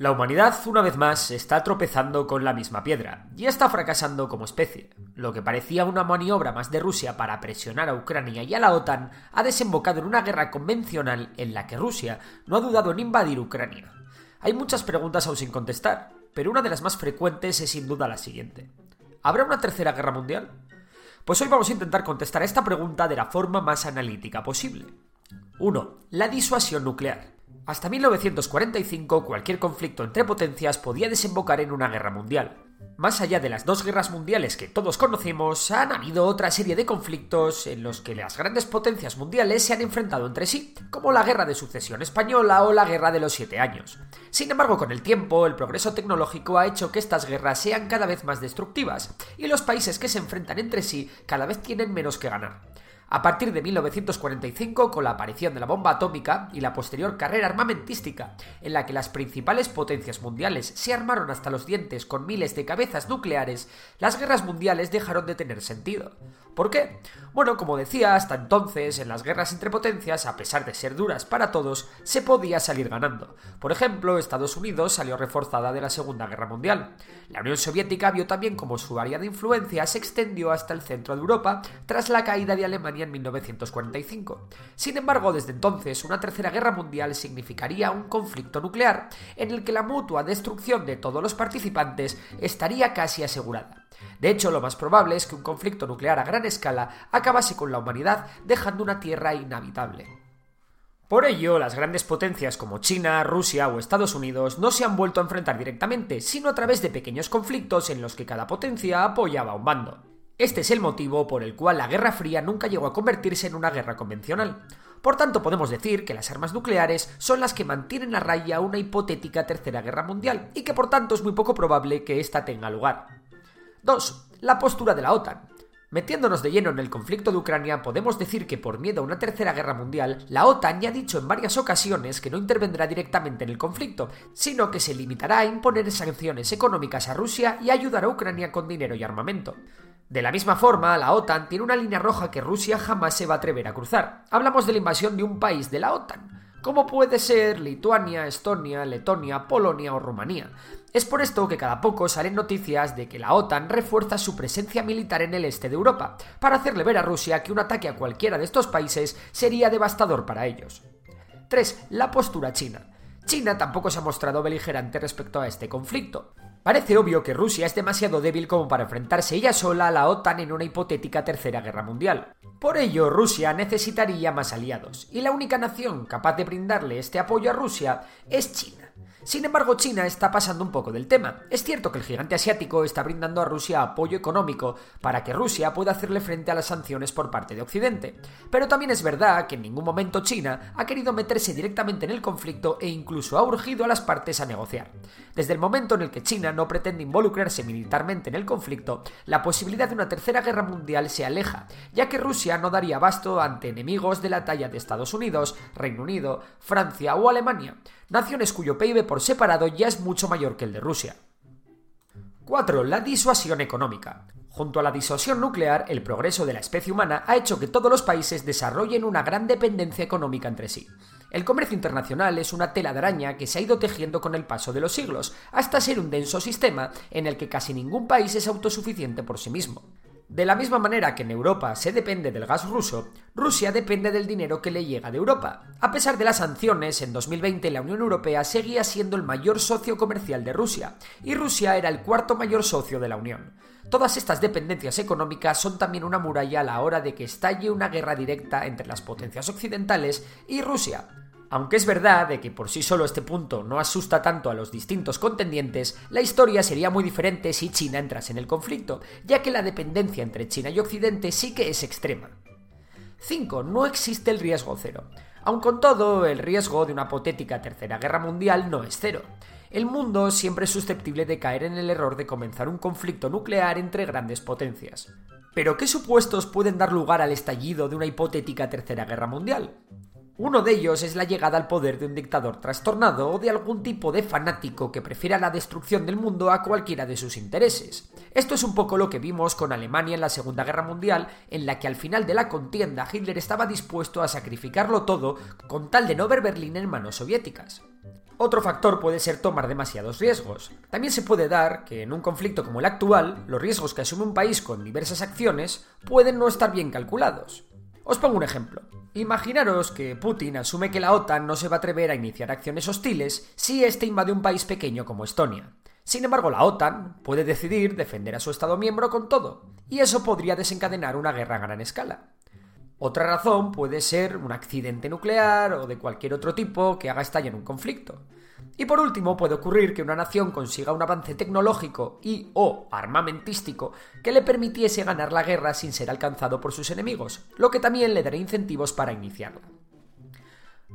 La humanidad, una vez más, está tropezando con la misma piedra y está fracasando como especie. Lo que parecía una maniobra más de Rusia para presionar a Ucrania y a la OTAN ha desembocado en una guerra convencional en la que Rusia no ha dudado en invadir Ucrania. Hay muchas preguntas aún sin contestar, pero una de las más frecuentes es sin duda la siguiente. ¿Habrá una tercera guerra mundial? Pues hoy vamos a intentar contestar a esta pregunta de la forma más analítica posible. 1. La disuasión nuclear. Hasta 1945 cualquier conflicto entre potencias podía desembocar en una guerra mundial. Más allá de las dos guerras mundiales que todos conocemos, han habido otra serie de conflictos en los que las grandes potencias mundiales se han enfrentado entre sí, como la Guerra de Sucesión Española o la Guerra de los Siete Años. Sin embargo, con el tiempo, el progreso tecnológico ha hecho que estas guerras sean cada vez más destructivas, y los países que se enfrentan entre sí cada vez tienen menos que ganar. A partir de 1945, con la aparición de la bomba atómica y la posterior carrera armamentística, en la que las principales potencias mundiales se armaron hasta los dientes con miles de cabezas nucleares, las guerras mundiales dejaron de tener sentido. ¿Por qué? Bueno, como decía, hasta entonces, en las guerras entre potencias, a pesar de ser duras para todos, se podía salir ganando. Por ejemplo, Estados Unidos salió reforzada de la Segunda Guerra Mundial. La Unión Soviética vio también como su área de influencia se extendió hasta el centro de Europa tras la caída de Alemania en 1945. Sin embargo, desde entonces, una tercera guerra mundial significaría un conflicto nuclear en el que la mutua destrucción de todos los participantes estaría casi asegurada. De hecho, lo más probable es que un conflicto nuclear a gran escala acabase con la humanidad dejando una tierra inhabitable. Por ello, las grandes potencias como China, Rusia o Estados Unidos no se han vuelto a enfrentar directamente, sino a través de pequeños conflictos en los que cada potencia apoyaba a un bando. Este es el motivo por el cual la Guerra Fría nunca llegó a convertirse en una guerra convencional. Por tanto, podemos decir que las armas nucleares son las que mantienen a raya una hipotética tercera guerra mundial y que por tanto es muy poco probable que ésta tenga lugar. 2. La postura de la OTAN. Metiéndonos de lleno en el conflicto de Ucrania, podemos decir que por miedo a una tercera guerra mundial, la OTAN ya ha dicho en varias ocasiones que no intervendrá directamente en el conflicto, sino que se limitará a imponer sanciones económicas a Rusia y ayudar a Ucrania con dinero y armamento. De la misma forma, la OTAN tiene una línea roja que Rusia jamás se va a atrever a cruzar. Hablamos de la invasión de un país de la OTAN como puede ser Lituania, Estonia, Letonia, Polonia o Rumanía. Es por esto que cada poco salen noticias de que la OTAN refuerza su presencia militar en el este de Europa, para hacerle ver a Rusia que un ataque a cualquiera de estos países sería devastador para ellos. 3. La postura china. China tampoco se ha mostrado beligerante respecto a este conflicto. Parece obvio que Rusia es demasiado débil como para enfrentarse ella sola a la OTAN en una hipotética tercera guerra mundial. Por ello, Rusia necesitaría más aliados, y la única nación capaz de brindarle este apoyo a Rusia es China. Sin embargo, China está pasando un poco del tema. Es cierto que el gigante asiático está brindando a Rusia apoyo económico para que Rusia pueda hacerle frente a las sanciones por parte de Occidente. Pero también es verdad que en ningún momento China ha querido meterse directamente en el conflicto e incluso ha urgido a las partes a negociar. Desde el momento en el que China no pretende involucrarse militarmente en el conflicto, la posibilidad de una tercera guerra mundial se aleja, ya que Rusia no daría abasto ante enemigos de la talla de Estados Unidos, Reino Unido, Francia o Alemania naciones cuyo PIB separado ya es mucho mayor que el de Rusia. 4. La disuasión económica. Junto a la disuasión nuclear, el progreso de la especie humana ha hecho que todos los países desarrollen una gran dependencia económica entre sí. El comercio internacional es una tela de araña que se ha ido tejiendo con el paso de los siglos, hasta ser un denso sistema en el que casi ningún país es autosuficiente por sí mismo. De la misma manera que en Europa se depende del gas ruso, Rusia depende del dinero que le llega de Europa. A pesar de las sanciones, en 2020 la Unión Europea seguía siendo el mayor socio comercial de Rusia, y Rusia era el cuarto mayor socio de la Unión. Todas estas dependencias económicas son también una muralla a la hora de que estalle una guerra directa entre las potencias occidentales y Rusia, aunque es verdad de que por sí solo este punto no asusta tanto a los distintos contendientes, la historia sería muy diferente si China entrase en el conflicto, ya que la dependencia entre China y Occidente sí que es extrema. 5. No existe el riesgo cero. Aun con todo, el riesgo de una hipotética tercera guerra mundial no es cero. El mundo siempre es susceptible de caer en el error de comenzar un conflicto nuclear entre grandes potencias. Pero ¿qué supuestos pueden dar lugar al estallido de una hipotética tercera guerra mundial? Uno de ellos es la llegada al poder de un dictador trastornado o de algún tipo de fanático que prefiera la destrucción del mundo a cualquiera de sus intereses. Esto es un poco lo que vimos con Alemania en la Segunda Guerra Mundial, en la que al final de la contienda Hitler estaba dispuesto a sacrificarlo todo con tal de no ver Berlín en manos soviéticas. Otro factor puede ser tomar demasiados riesgos. También se puede dar que en un conflicto como el actual, los riesgos que asume un país con diversas acciones pueden no estar bien calculados. Os pongo un ejemplo. Imaginaros que Putin asume que la OTAN no se va a atrever a iniciar acciones hostiles si éste invade un país pequeño como Estonia. Sin embargo, la OTAN puede decidir defender a su Estado miembro con todo, y eso podría desencadenar una guerra a gran escala. Otra razón puede ser un accidente nuclear o de cualquier otro tipo que haga estallar un conflicto. Y por último, puede ocurrir que una nación consiga un avance tecnológico y o armamentístico que le permitiese ganar la guerra sin ser alcanzado por sus enemigos, lo que también le dará incentivos para iniciarla.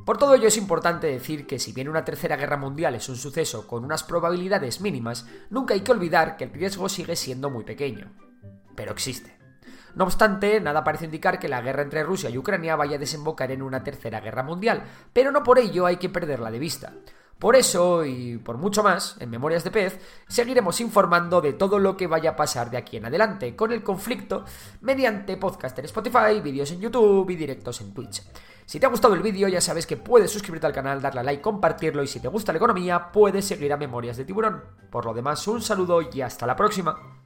Por todo ello es importante decir que si bien una tercera guerra mundial es un suceso con unas probabilidades mínimas, nunca hay que olvidar que el riesgo sigue siendo muy pequeño. Pero existe. No obstante, nada parece indicar que la guerra entre Rusia y Ucrania vaya a desembocar en una tercera guerra mundial, pero no por ello hay que perderla de vista. Por eso y por mucho más, en Memorias de Pez, seguiremos informando de todo lo que vaya a pasar de aquí en adelante con el conflicto mediante podcast en Spotify, vídeos en YouTube y directos en Twitch. Si te ha gustado el vídeo ya sabes que puedes suscribirte al canal, darle a like, compartirlo y si te gusta la economía puedes seguir a Memorias de Tiburón. Por lo demás, un saludo y hasta la próxima.